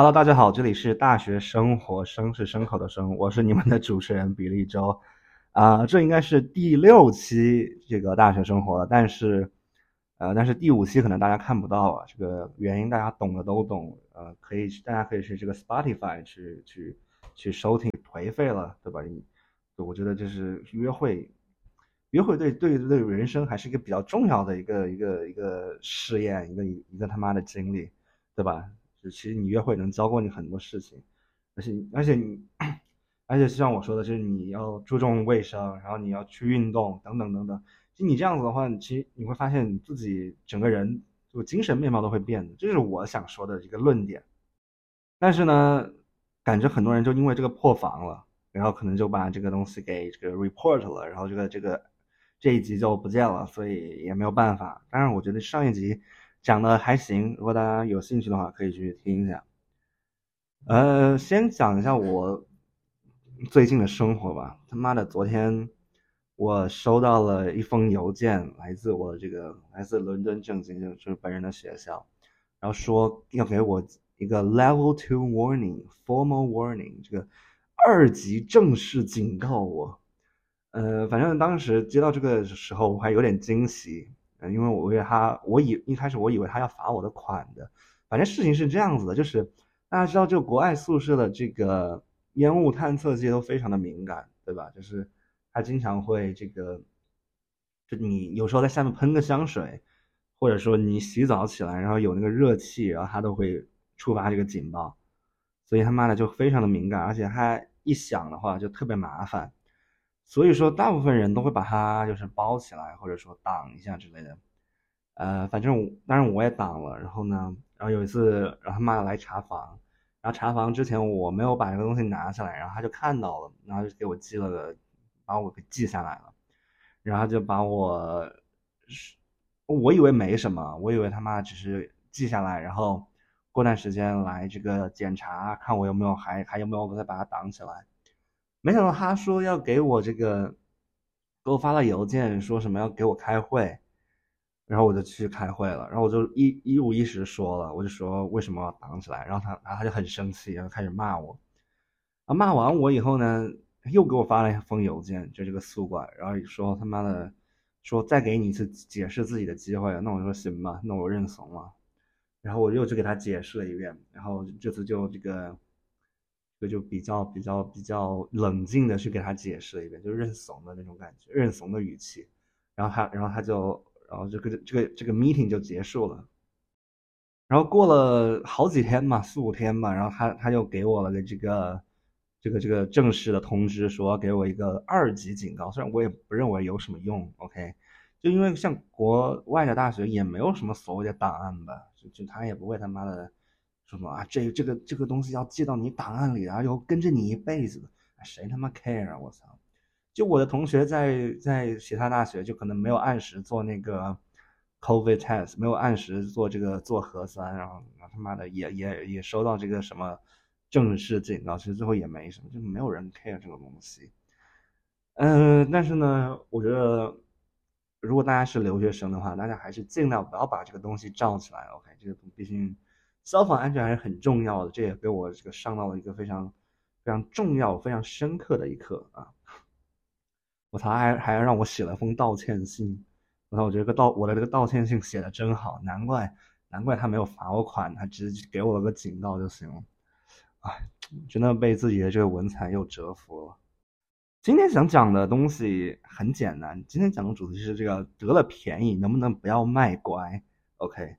Hello，大家好，这里是大学生活，生是牲口的生，我是你们的主持人比利周，啊，这应该是第六期这个大学生活了，但是，呃，但是第五期可能大家看不到啊，这个原因大家懂的都懂，呃，可以大家可以去这个 Spotify 去去去收听，颓废了，对吧？我觉得就是约会，约会对对对人生还是一个比较重要的一个一个一个试验，一个一个他妈的经历，对吧？就其实你约会能教过你很多事情，而且而且你，而且像我说的，就是你要注重卫生，然后你要去运动等等等等。就你这样子的话，其实你会发现你自己整个人就精神面貌都会变的，这是我想说的一个论点。但是呢，感觉很多人就因为这个破防了，然后可能就把这个东西给这个 report 了，然后这个这个这一集就不见了，所以也没有办法。当然，我觉得上一集。讲的还行，如果大家有兴趣的话，可以去听一下。呃，先讲一下我最近的生活吧。他妈的，昨天我收到了一封邮件，来自我这个来自伦敦政经，就是本人的学校，然后说要给我一个 Level Two Warning，Formal Warning，这个二级正式警告我。呃，反正当时接到这个时候，我还有点惊喜。嗯，因为我以为他，我以一开始我以为他要罚我的款的，反正事情是这样子的，就是大家知道，就国外宿舍的这个烟雾探测器都非常的敏感，对吧？就是他经常会这个，就你有时候在下面喷个香水，或者说你洗澡起来，然后有那个热气，然后它都会触发这个警报，所以他妈的就非常的敏感，而且它一响的话就特别麻烦。所以说，大部分人都会把它就是包起来，或者说挡一下之类的。呃，反正当然我也挡了。然后呢，然后有一次，然后他妈来查房，然后查房之前我没有把这个东西拿下来，然后他就看到了，然后就给我记了个，把我给记下来了。然后就把我，我以为没什么，我以为他妈只是记下来，然后过段时间来这个检查，看我有没有还还有没有再把它挡起来。没想到他说要给我这个，给我发了邮件，说什么要给我开会，然后我就去开会了，然后我就一一五一十说了，我就说为什么要挡起来，然后他然后他就很生气，然后开始骂我，啊骂完我以后呢，又给我发了一封邮件，就这个宿管，然后说他妈的，说再给你一次解释自己的机会，那我说行吧，那我认怂了，然后我又去给他解释了一遍，然后这次就这个。这就比较比较比较冷静的去给他解释了一遍，就认怂的那种感觉，认怂的语气。然后他，然后他就，然后这个这个这个 meeting 就结束了。然后过了好几天嘛，四五天嘛，然后他他又给我了个这个这个这个正式的通知，说给我一个二级警告。虽然我也不认为有什么用，OK，就因为像国外的大学也没有什么所谓的档案吧，就就他也不会他妈的。什么啊？这这个这个东西要记到你档案里，然后要跟着你一辈子的，谁他妈 care 啊？我操！就我的同学在在其他大学，就可能没有按时做那个 COVID test，没有按时做这个做核酸，然后他妈的也也也收到这个什么正式警告，其实最后也没什么，就没有人 care 这个东西。嗯，但是呢，我觉得如果大家是留学生的话，大家还是尽量不要把这个东西罩起来。OK，这个毕竟。消防安全还是很重要的，这也给我这个上到了一个非常非常重要、非常深刻的一课啊！我操，还还让我写了封道歉信，我操，我觉得个道我的这个道歉信写的真好，难怪难怪他没有罚我款，他直接给我了个警告就行了。哎，真的被自己的这个文采又折服了。今天想讲的东西很简单，今天讲的主题是这个得了便宜能不能不要卖乖？OK。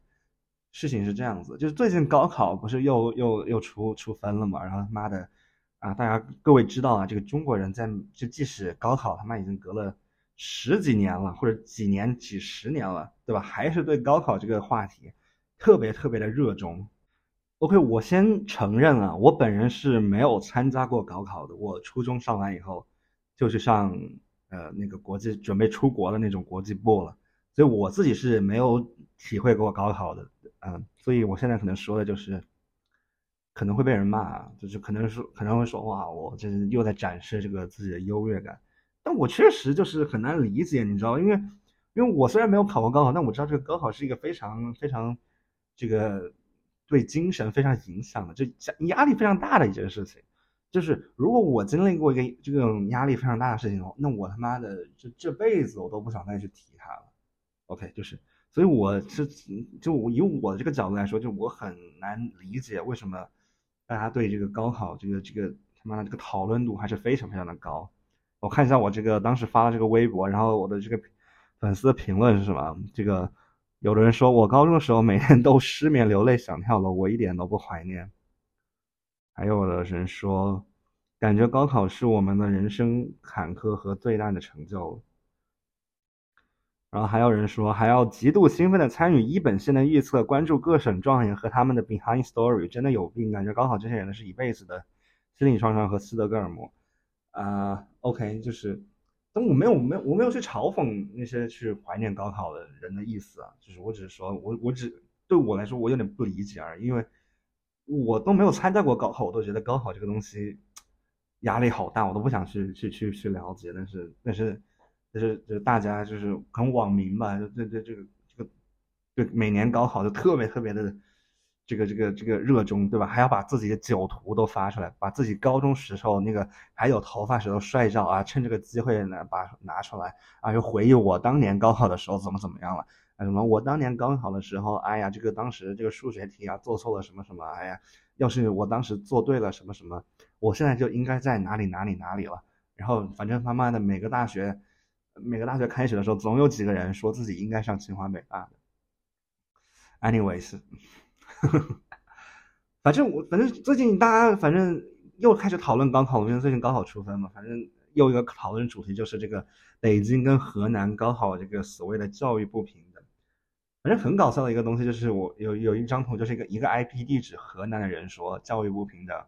事情是这样子，就是最近高考不是又又又出出分了嘛？然后他妈的，啊，大家各位知道啊，这个中国人在就即使高考他妈已经隔了十几年了，或者几年几十年了，对吧？还是对高考这个话题特别特别的热衷。OK，我先承认啊，我本人是没有参加过高考的。我初中上完以后，就去上呃那个国际准备出国的那种国际部了，所以我自己是没有体会过高考的。嗯，所以我现在可能说的就是，可能会被人骂，就是可能说可能会说哇，我这是又在展示这个自己的优越感。但我确实就是很难理解，你知道，因为因为我虽然没有考过高考，但我知道这个高考是一个非常非常这个对精神非常影响的，就压力非常大的一件事情。就是如果我经历过一个这种压力非常大的事情，那我他妈的这这辈子我都不想再去提它了。OK，就是，所以我是就以我这个角度来说，就我很难理解为什么大家对这个高考这个这个他妈的这个讨论度还是非常非常的高。我看一下我这个当时发的这个微博，然后我的这个粉丝的评论是什么？这个有的人说我高中的时候每天都失眠流泪想跳楼，我一点都不怀念。还有的人说，感觉高考是我们的人生坎坷和最大的成就。然后还有人说，还要极度兴奋的参与一本线的预测，关注各省状元和他们的 behind story，真的有病！感觉高考这些人是一辈子的心理创伤和斯德哥尔摩。啊，OK，就是，但我没有没有我没有去嘲讽那些去怀念高考的人的意思啊，就是我只是说我我只对我来说我有点不理解而已，因为我都没有参加过高考，我都觉得高考这个东西压力好大，我都不想去去去去了解，但是但是就是就是大家就是很网民吧，就对对这个这个对每年高考就特别特别的。这个这个这个热衷，对吧？还要把自己的酒图都发出来，把自己高中时候那个还有头发时候帅照啊，趁这个机会呢把拿出来啊，就回忆我当年高考的时候怎么怎么样了啊？什么我当年高考的时候，哎呀，这个当时这个数学题啊做错了什么什么，哎呀，要是我当时做对了什么什么，我现在就应该在哪里哪里哪里了。然后反正他妈的每个大学，每个大学开学的时候，总有几个人说自己应该上清华北大的。Anyways 呵 呵。反正我反正最近大家反正又开始讨论高考，因为最近高考出分嘛。反正又一个讨论主题就是这个北京跟河南高考这个所谓的教育不平等。反正很搞笑的一个东西就是我有有一张图，就是一个一个 IP 地址河南的人说教育不平等，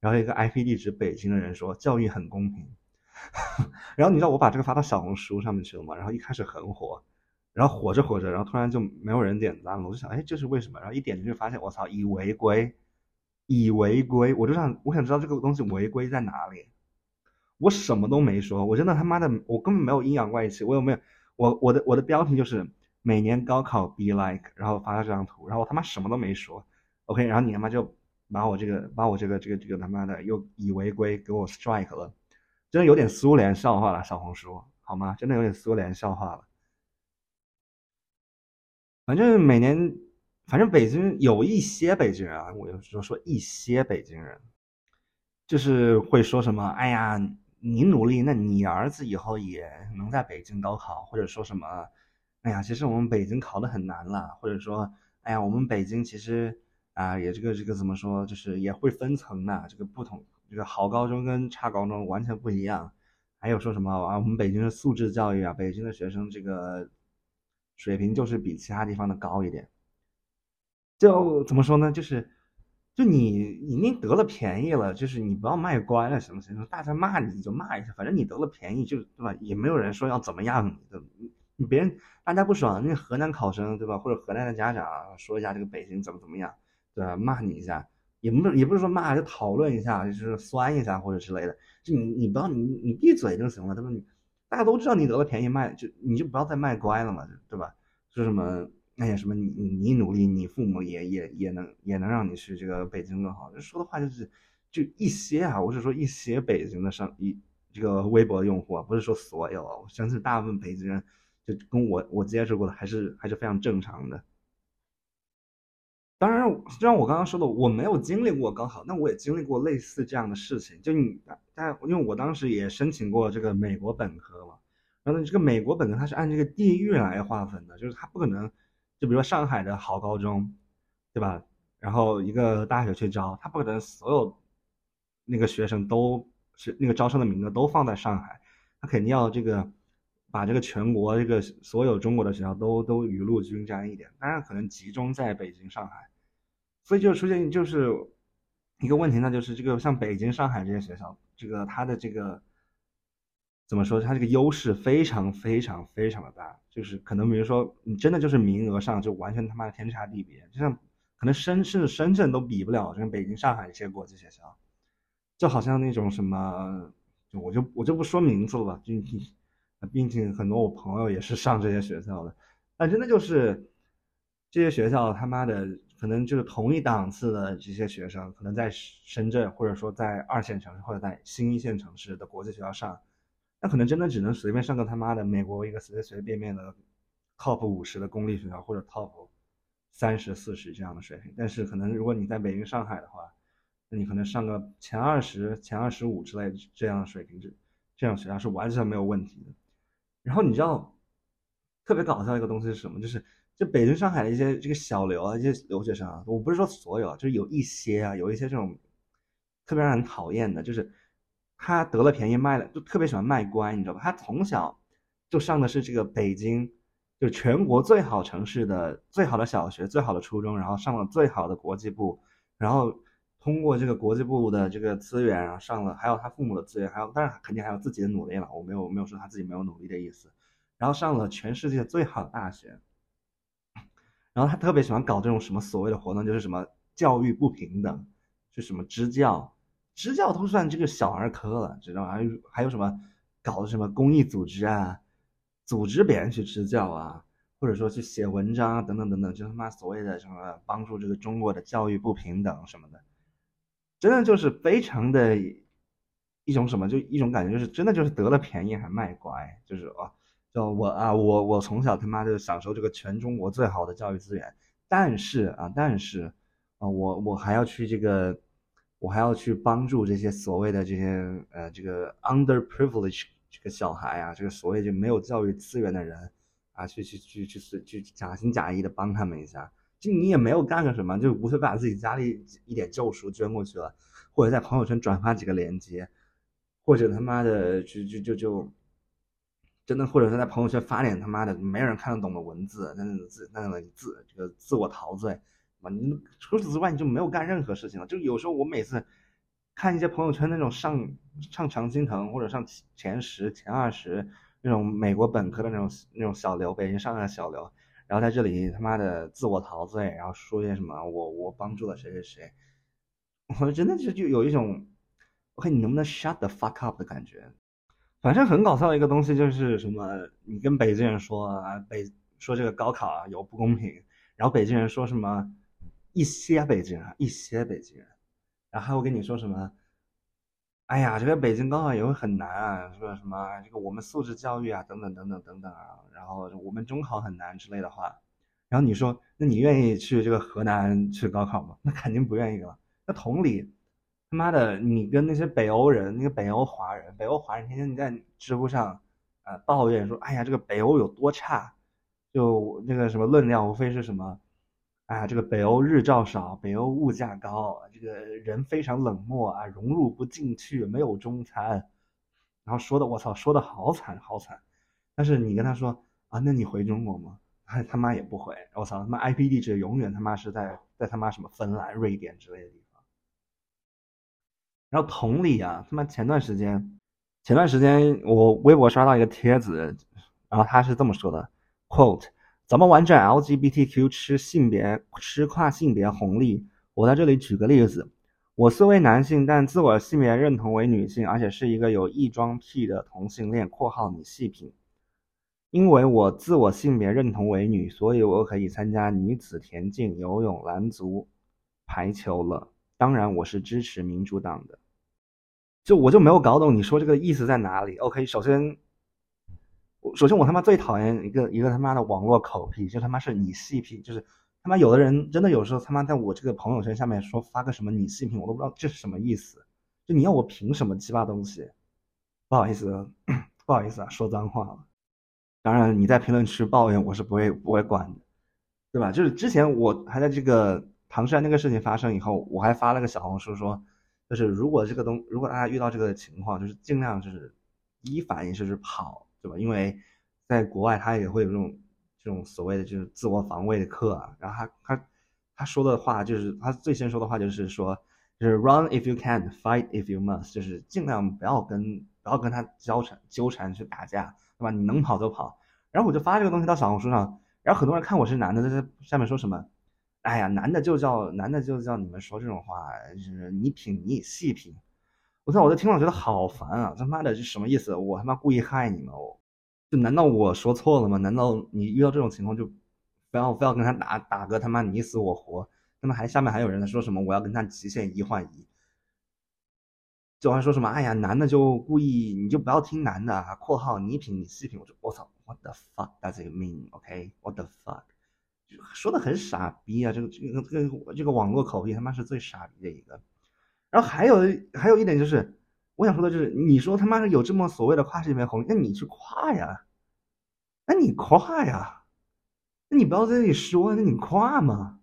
然后一个 IP 地址北京的人说教育很公平。然后你知道我把这个发到小红书上面去了吗？然后一开始很火。然后火着火着，然后突然就没有人点赞了。我就想，哎，这是为什么？然后一点进去发现，我操，以违规，以违规。我就想，我想知道这个东西违规在哪里。我什么都没说，我真的他妈的，我根本没有阴阳怪气。我有没有？我我的我的标题就是每年高考 be like，然后发了这张图，然后我他妈什么都没说。OK，然后你他妈就把我这个把我这个这个这个他妈的又以违规给我 strike 了，真的有点苏联笑话了，小红书好吗？真的有点苏联笑话了。反正每年，反正北京有一些北京人啊，我就说说一些北京人，就是会说什么，哎呀，你努力，那你儿子以后也能在北京高考，或者说什么，哎呀，其实我们北京考的很难了，或者说，哎呀，我们北京其实啊，也这个这个怎么说，就是也会分层的，这个不同，这个好高中跟差高中完全不一样，还有说什么啊，我们北京是素质教育啊，北京的学生这个。水平就是比其他地方的高一点，就怎么说呢？就是，就你已经得了便宜了，就是你不要卖乖了，行不行？大家骂你就骂一下，反正你得了便宜，就对吧？也没有人说要怎么样你的，你别人大家不爽，那河南考生对吧？或者河南的家长说一下这个北京怎么怎么样，对吧？骂你一下，也不是也不是说骂，就讨论一下，就是酸一下或者之类的，就你你不要你你闭嘴就行了，对吧？你。大家都知道你得了便宜卖，就你就不要再卖乖了嘛，对吧？说什么那些什么你你努力，你父母也也也能也能让你去这个北京更好。说的话就是就一些啊，我是说一些北京的上一这个微博用户啊，不是说所有。我相信大部分北京人就跟我我接触过的还是还是非常正常的。当然，就像我刚刚说的，我没有经历过高考，那我也经历过类似这样的事情。就你，但因为我当时也申请过这个美国本科嘛，然后呢，这个美国本科它是按这个地域来划分的，就是它不可能，就比如说上海的好高中，对吧？然后一个大学去招，它不可能所有那个学生都是那个招生的名额都放在上海，他肯定要这个把这个全国这个所有中国的学校都都雨露均沾一点，当然可能集中在北京、上海。所以就出现就是一个问题，那就是这个像北京、上海这些学校，这个它的这个怎么说？它这个优势非常非常非常的大，就是可能比如说你真的就是名额上就完全他妈的天差地别，就像可能深甚至深圳都比不了，像北京、上海这些国际学校，就好像那种什么，我就我就不说名字了吧，就毕竟很多我朋友也是上这些学校的，但真的就是这些学校他妈的。可能就是同一档次的这些学生，可能在深圳或者说在二线城市或者在新一线城市的国际学校上，那可能真的只能随便上个他妈的美国一个随随便便的 top 五十的公立学校或者 top 三十四十这样的水平。但是可能如果你在北京、上海的话，那你可能上个前二十、前二十五之类这样的水平，这这样学校是完全没有问题的。然后你知道特别搞笑一个东西是什么？就是。就北京、上海的一些这个小留啊，一些留学生啊，我不是说所有，就是有一些啊，有一些这种特别让人讨厌的，就是他得了便宜卖了，就特别喜欢卖乖，你知道吧？他从小就上的是这个北京，就全国最好城市的最好的小学、最好的初中，然后上了最好的国际部，然后通过这个国际部的这个资源，然后上了，还有他父母的资源，还有当然肯定还有自己的努力了，我没有没有说他自己没有努力的意思，然后上了全世界最好的大学。然后他特别喜欢搞这种什么所谓的活动，就是什么教育不平等，就什么支教，支教都算这个小儿科了，知道吗？还有还有什么搞的什么公益组织啊，组织别人去支教啊，或者说去写文章啊，等等等等，就他妈所谓的什么帮助这个中国的教育不平等什么的，真的就是非常的一种什么，就一种感觉，就是真的就是得了便宜还卖乖，就是啊。就我啊，我我从小他妈就享受这个全中国最好的教育资源，但是啊，但是啊，我我还要去这个，我还要去帮助这些所谓的这些呃这个 underprivileged 这个小孩啊，这个所谓就没有教育资源的人啊，去去去去去去假心假意的帮他们一下，你也没有干个什么，就无非把自己家里一点旧书捐过去了，或者在朋友圈转发几个链接，或者他妈的就就就就。真的，或者是在朋友圈发点他妈的没有人看得懂的文字，那那自那那自这个自我陶醉，嘛，你除此之外你就没有干任何事情了。就有时候我每次看一些朋友圈那种上上常青藤或者上前十、前二十那种美国本科的那种那种小刘，北京上的小刘，然后在这里他妈的自我陶醉，然后说些什么我我帮助了谁谁谁，我真的就就有一种，OK，你能不能 shut the fuck up 的感觉？反正很搞笑的一个东西就是什么，你跟北京人说啊，北说这个高考啊有不公平，然后北京人说什么一些北京人，一些北京人，然后还会跟你说什么，哎呀，这个北京高考也会很难啊，说什么这个我们素质教育啊，等等等等等等啊，然后我们中考很难之类的话，然后你说，那你愿意去这个河南去高考吗？那肯定不愿意了。那同理。他妈的，你跟那些北欧人，那个北欧华人，北欧华人天天你在知乎上，呃，抱怨说，哎呀，这个北欧有多差，就那个什么论调，无非是什么，哎呀，这个北欧日照少，北欧物价高，这个人非常冷漠啊，融入不进去，没有中餐，然后说的我操，说的好惨好惨，但是你跟他说啊，那你回中国吗？他他妈也不回，我操，他妈 IP 地址永远他妈是在在他妈什么芬兰、瑞典之类的地方。然后同理啊，他妈前段时间，前段时间我微博刷到一个帖子，然后他是这么说的：“quote，怎么玩转 LGBTQ 吃性别吃跨性别红利？我在这里举个例子，我虽为男性，但自我性别认同为女性，而且是一个有异装癖的同性恋（括号你细品）。因为我自我性别认同为女，所以我可以参加女子田径、游泳、篮足、排球了。”当然，我是支持民主党的。就我就没有搞懂你说这个意思在哪里？OK，首先，首先我他妈最讨厌一个一个他妈的网络口癖，就他妈是你细品，就是他妈有的人真的有时候他妈在我这个朋友圈下面说发个什么你细品，我都不知道这是什么意思。就你要我凭什么鸡巴东西？不好意思，不好意思啊，说脏话了。当然你在评论区抱怨我是不会不会管的，对吧？就是之前我还在这个。唐山那个事情发生以后，我还发了个小红书说，就是如果这个东，如果大家遇到这个情况，就是尽量就是一反应就是跑，对吧？因为在国外他也会有这种这种所谓的就是自我防卫的课啊。然后他他他说的话就是他最先说的话就是说，就是 run if you can, fight if you must，就是尽量不要跟不要跟他交缠纠缠去打架，对吧？你能跑就跑。然后我就发这个东西到小红书上，然后很多人看我是男的，在下面说什么。哎呀，男的就叫男的就叫你们说这种话，就是你品你细品。我操，我在听了觉得好烦啊！他妈的这什么意思？我他妈故意害你吗？我就难道我说错了吗？难道你遇到这种情况就非要非要跟他打打个他妈你死我活？他们还下面还有人在说什么我要跟他极限一换一，就还说什么哎呀男的就故意你就不要听男的（括号你品你细品），我说我操，What the fuck does it mean？OK，What the fuck？就说的很傻逼啊！这个这个这个这个网络口译他妈是最傻逼的一个。然后还有还有一点就是，我想说的就是，你说他妈有这么所谓的跨性别红利，那你去跨呀，那你跨呀，那你不要在这里说，那你跨嘛，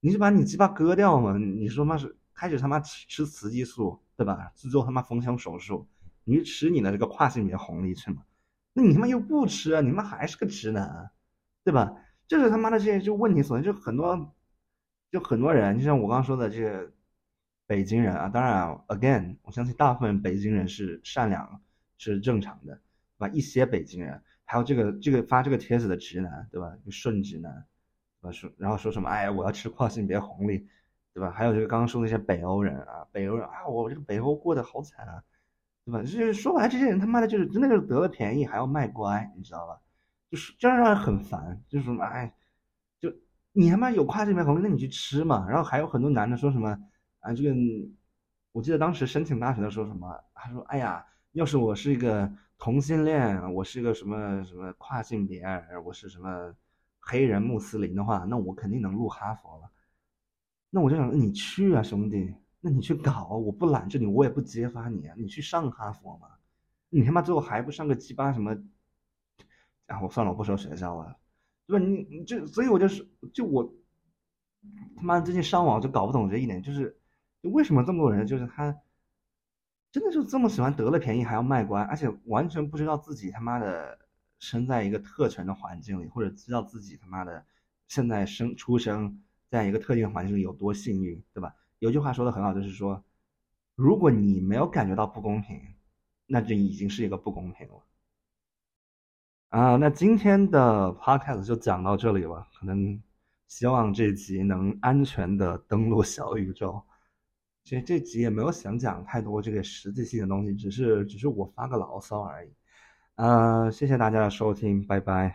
你是把你鸡巴割掉嘛？你说妈是开始他妈吃吃雌激素对吧？去做他妈丰胸手术，你去吃你的这个跨性别红利去嘛？那你他妈又不吃，你妈还是个直男，对吧？这是他妈的这些就问题所在，就很多，就很多人，就像我刚刚说的这个北京人啊，当然啊，again，我相信大部分北京人是善良，是正常的，对吧？一些北京人，还有这个这个发这个帖子的直男，对吧？顺直男，对吧？说然后说什么，哎，我要吃跨性别红利，对吧？还有这个刚刚说那些北欧人啊，北欧人啊，我这个北欧过得好惨啊，对吧？就是说白了，这些人他妈的就是真的就是得了便宜还要卖乖，你知道吧？就是这样让人很烦，就是什么哎，就你他妈有跨性别红利，那你去吃嘛。然后还有很多男的说什么啊，这个我记得当时申请大学的时候什么，他说哎呀，要是我是一个同性恋，我是一个什么什么跨性别，我是什么黑人穆斯林的话，那我肯定能入哈佛了。那我就想你去啊，兄弟，那你去搞，我不拦着你，我也不揭发你啊，你去上哈佛嘛。你他妈最后还不上个鸡巴什么？啊，我算了，我不说学校了，对吧？你你就所以我就是，就我他妈最近上网就搞不懂这一点，就是就为什么这么多人就是他真的就这么喜欢得了便宜还要卖乖，而且完全不知道自己他妈的生在一个特权的环境里，或者知道自己他妈的现在生出生在一个特定环境里有多幸运，对吧？有句话说的很好，就是说，如果你没有感觉到不公平，那就已经是一个不公平了。啊，那今天的 podcast 就讲到这里了。可能希望这集能安全的登陆小宇宙。其实这集也没有想讲太多这个实际性的东西，只是只是我发个牢骚而已。呃，谢谢大家的收听，拜拜。